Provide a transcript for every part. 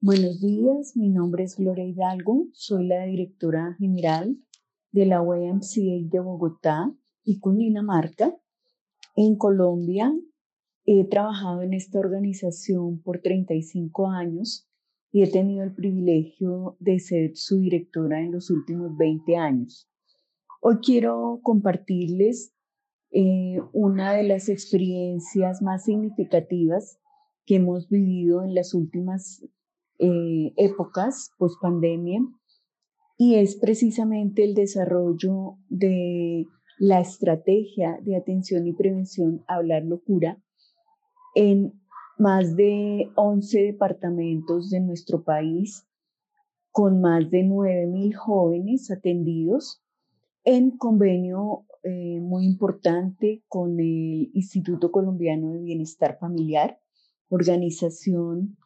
Buenos días, mi nombre es Gloria Hidalgo, soy la directora general de la YMCA de Bogotá y Cundinamarca. En Colombia he trabajado en esta organización por 35 años y he tenido el privilegio de ser su directora en los últimos 20 años. Hoy quiero compartirles eh, una de las experiencias más significativas que hemos vivido en las últimas eh, épocas post pandemia y es precisamente el desarrollo de la estrategia de atención y prevención Hablar Locura en más de 11 departamentos de nuestro país, con más de 9.000 jóvenes atendidos en convenio eh, muy importante con el Instituto Colombiano de Bienestar Familiar, organización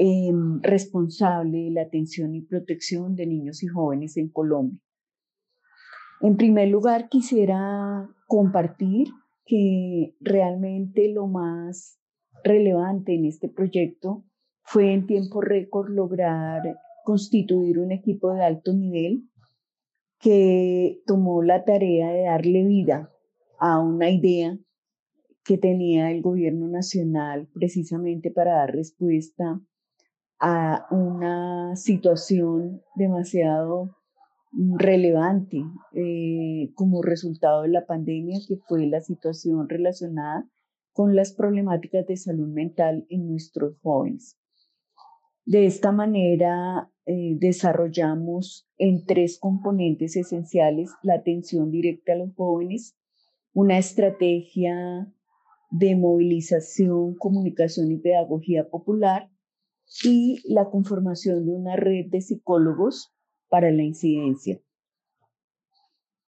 Em, responsable de la atención y protección de niños y jóvenes en Colombia. En primer lugar, quisiera compartir que realmente lo más relevante en este proyecto fue en tiempo récord lograr constituir un equipo de alto nivel que tomó la tarea de darle vida a una idea que tenía el gobierno nacional precisamente para dar respuesta a una situación demasiado relevante eh, como resultado de la pandemia, que fue la situación relacionada con las problemáticas de salud mental en nuestros jóvenes. De esta manera, eh, desarrollamos en tres componentes esenciales la atención directa a los jóvenes, una estrategia de movilización, comunicación y pedagogía popular y la conformación de una red de psicólogos para la incidencia.